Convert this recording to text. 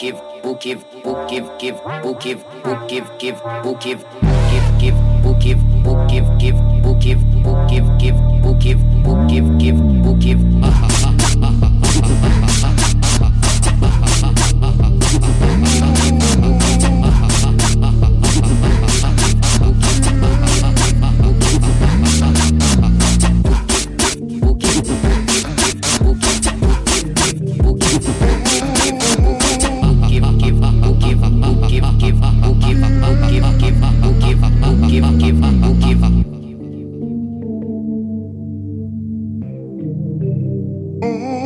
give, book give, book give, give, book give, book give, give, book give, give, give, book give, book give, give, book give, book give, give, book give, book give, Mm.